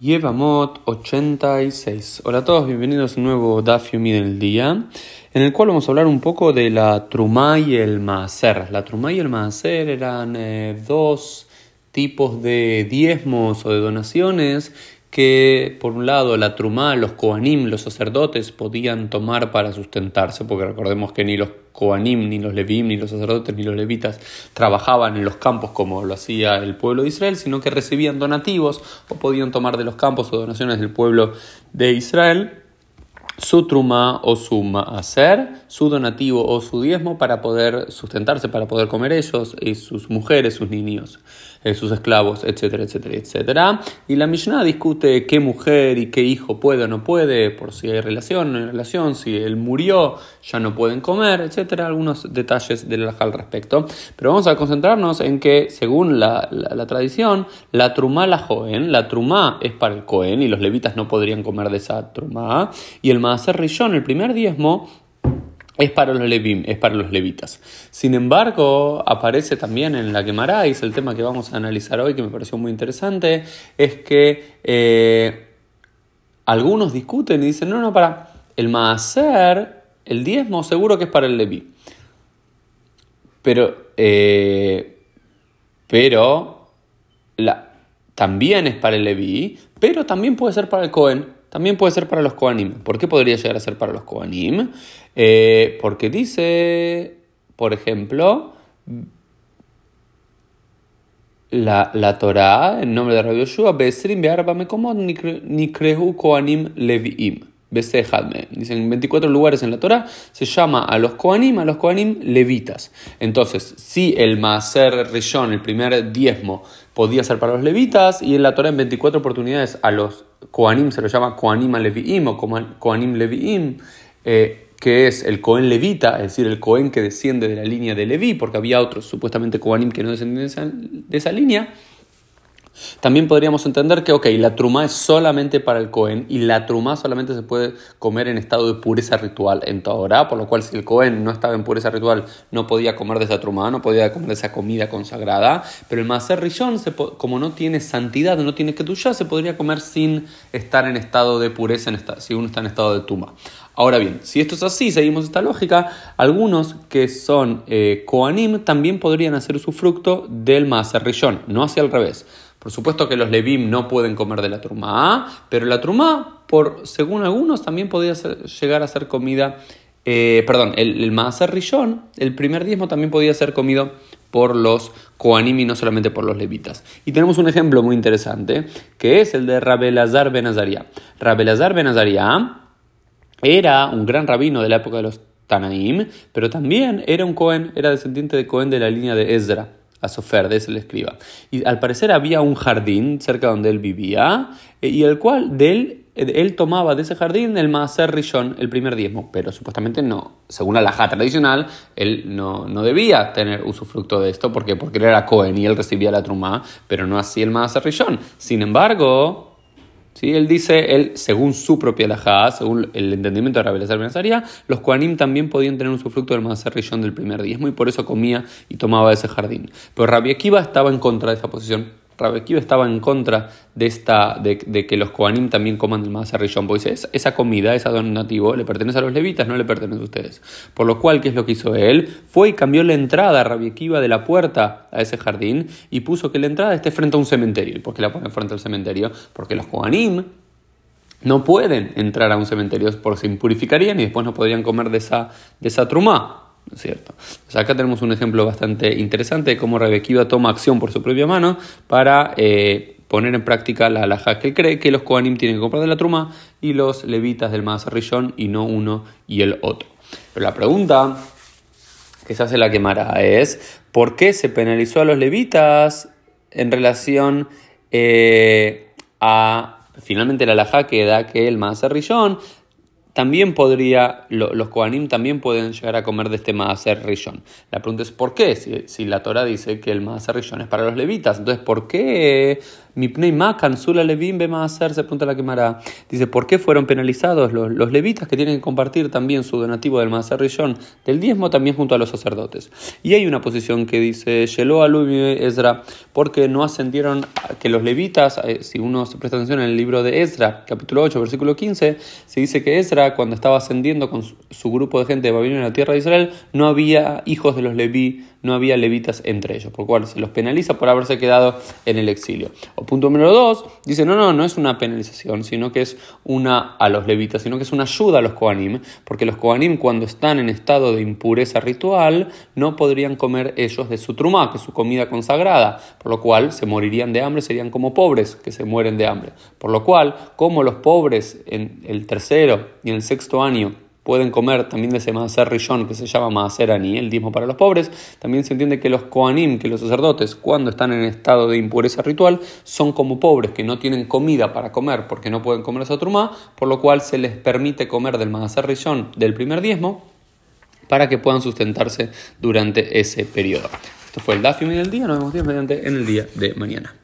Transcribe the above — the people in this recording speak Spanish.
Yevamot 86. Hola a todos, bienvenidos a un nuevo Daf del día, en el cual vamos a hablar un poco de la Trumá y el Maaser. La Trumá y el Maaser eran eh, dos tipos de diezmos o de donaciones que por un lado la trumá, los koanim, los sacerdotes podían tomar para sustentarse, porque recordemos que ni los koanim, ni los levim, ni los sacerdotes, ni los levitas trabajaban en los campos como lo hacía el pueblo de Israel, sino que recibían donativos o podían tomar de los campos o donaciones del pueblo de Israel su truma o su maaser, su donativo o su diezmo para poder sustentarse, para poder comer ellos y sus mujeres, sus niños. Eh, sus esclavos, etcétera, etcétera, etcétera. Y la Mishnah discute qué mujer y qué hijo puede o no puede, por si hay relación o no hay relación, si él murió, ya no pueden comer, etcétera, algunos detalles del al respecto. Pero vamos a concentrarnos en que, según la, tradición, la trumá la joven, la trumá es para el cohen y los levitas no podrían comer de esa trumá, y el maaser rillón, el primer diezmo, es para los levim, es para los levitas. Sin embargo, aparece también en la Gemara, y es el tema que vamos a analizar hoy, que me pareció muy interesante, es que eh, algunos discuten y dicen, no, no, para el maaser, el diezmo seguro que es para el leví. Pero, eh, pero también es para el leví, pero también puede ser para el cohen. También puede ser para los Koanim. ¿Por qué podría llegar a ser para los Koanim? Eh, porque dice, por ejemplo, la, la Torah, en nombre de Rabbi Yoshua, Besrim Be'arba Mekomot Nikrehu Koanim Leviim. Dicen en 24 lugares en la Torah se llama a los Koanim, a los Koanim levitas. Entonces, si el Maaser Rishon, el primer diezmo, podía ser para los levitas, y en la Torah en 24 oportunidades a los Koanim se lo llama Koanim Leviim o Koanim Leviim, eh, que es el Cohen levita, es decir, el Cohen que desciende de la línea de Leví, porque había otros supuestamente Koanim que no descendían de esa línea. También podríamos entender que, ok, la truma es solamente para el Cohen y la truma solamente se puede comer en estado de pureza ritual en Torah, por lo cual si el Cohen no estaba en pureza ritual no podía comer de esa truma, no podía comer de esa comida consagrada, pero el Maser como no tiene santidad, no tiene ya se podría comer sin estar en estado de pureza, en si uno está en estado de tuma. Ahora bien, si esto es así, seguimos esta lógica, algunos que son eh, Koanim también podrían hacer su fruto del Maser no hacia el revés. Por supuesto que los Levim no pueden comer de la truma, pero la truma, por, según algunos, también podría llegar a ser comida, eh, perdón, el, el el primer diezmo también podía ser comido por los Koanim y no solamente por los levitas. Y tenemos un ejemplo muy interesante, que es el de Rabelazar Ben Azaria. Rabelazar Ben era un gran rabino de la época de los Tanaim, pero también era un Cohen, era descendiente de Cohen de la línea de Ezra a Sofer, de ese le escriba. Y al parecer había un jardín cerca donde él vivía, eh, y el cual de él, eh, él tomaba de ese jardín el Maaser Rishon, el primer diezmo, pero supuestamente no, según la laja tradicional, él no, no debía tener usufructo de esto, porque porque él era Cohen y él recibía la trumá, pero no así el Maaser Rishon. Sin embargo, ¿Sí? Él dice, él, según su propia lajá, según el entendimiento de Rabbi Benazaria, los Koanim también podían tener un sufructo del Maaser Rishon del primer diezmo y por eso comía y tomaba ese jardín. Pero Rabbi Akiva estaba en contra de esa posición Rabekiva estaba en contra de, esta, de, que los Koanim también coman del Maaser Rishon, porque dice, esa comida, ese donativo, le pertenece a los levitas, no le pertenece a ustedes. Por lo cual, ¿qué es lo que hizo él? Fue y cambió la entrada a Rabiekiva de la puerta a ese jardín y puso que la entrada esté frente a un cementerio. ¿Y por qué la pone frente al cementerio? Porque los Koanim no pueden entrar a un cementerio porque se impurificarían y después no podrían comer de esa, de esa trumá es cierto? acá tenemos un ejemplo bastante interesante de cómo Rebekiva toma acción por su propia mano para eh, poner en práctica la alhaja que cree que los Kohanim tienen que comprar de la truma y los levitas del Rishon y no uno y el otro. Pero la pregunta que se hace la quemara es ¿por qué se penalizó a los levitas en relación eh, a finalmente la alhaja que da que el Rishon también podría, los Kohanim también pueden llegar a comer de este Maaser Rishon. La pregunta es ¿por qué? Si, si la Torah dice que el Maaser Rishon es para los levitas, entonces ¿por qué mi pneima cansula levim be Maaser? Se pregunta la quemará. Dice ¿por qué fueron penalizados los, los, levitas que tienen que compartir también su donativo del Maaser Rishon del diezmo también junto a los sacerdotes? Y hay una posición que dice Shelo Alumi Ezra porque no ascendieron que los levitas, eh, si uno se presta atención en el libro de Ezra, capítulo 8, versículo 15, se dice que Ezra, cuando estaba ascendiendo con su grupo de gente de Babilonia en la tierra de Israel, no había hijos de los leví, no había levitas entre ellos, por lo cual se los penaliza por haberse quedado en el exilio. O punto número 2, dice, no, no, no es una penalización, sino que es una a los levitas, sino que es una ayuda a los Kohanim, porque los Kohanim cuando están en estado de impureza ritual, no podrían comer ellos de su trumá, que es su comida consagrada, por lo cual se morirían de hambre, serían como pobres que se mueren de hambre. Por lo cual, como los pobres en el tercero y en el sexto año pueden comer también de ese Maaser que se llama Maaser el diezmo para los pobres, también se entiende que los Koanim, que los sacerdotes, cuando están en estado de impureza ritual, son como pobres, que no tienen comida para comer porque no pueden comer esa trumá, por lo cual se les permite comer del Maaser del primer diezmo para que puedan sustentarse durante ese periodo. Esto fue el Dafim del día, nos vemos mediante en el día de mañana.